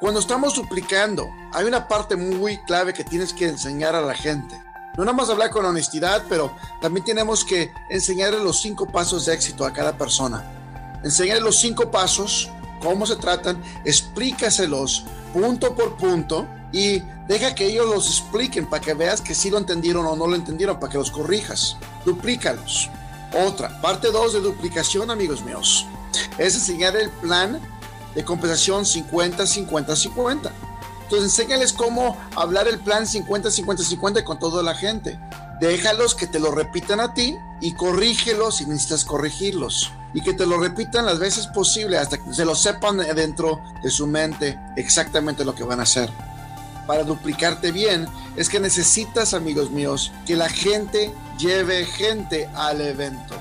Cuando estamos duplicando, hay una parte muy clave que tienes que enseñar a la gente. No nada más hablar con honestidad, pero también tenemos que enseñarle los cinco pasos de éxito a cada persona. Enseñarle los cinco pasos, cómo se tratan, explícaselos punto por punto y deja que ellos los expliquen para que veas que sí lo entendieron o no lo entendieron, para que los corrijas. Duplícalos. Otra, parte 2 de duplicación, amigos míos, es enseñar el plan de compensación 50-50-50. Entonces, enséñales cómo hablar el plan 50-50-50 con toda la gente. Déjalos que te lo repitan a ti y corrígelos si necesitas corregirlos. Y que te lo repitan las veces posible hasta que se lo sepan dentro de su mente exactamente lo que van a hacer. Para duplicarte bien es que necesitas, amigos míos, que la gente lleve gente al evento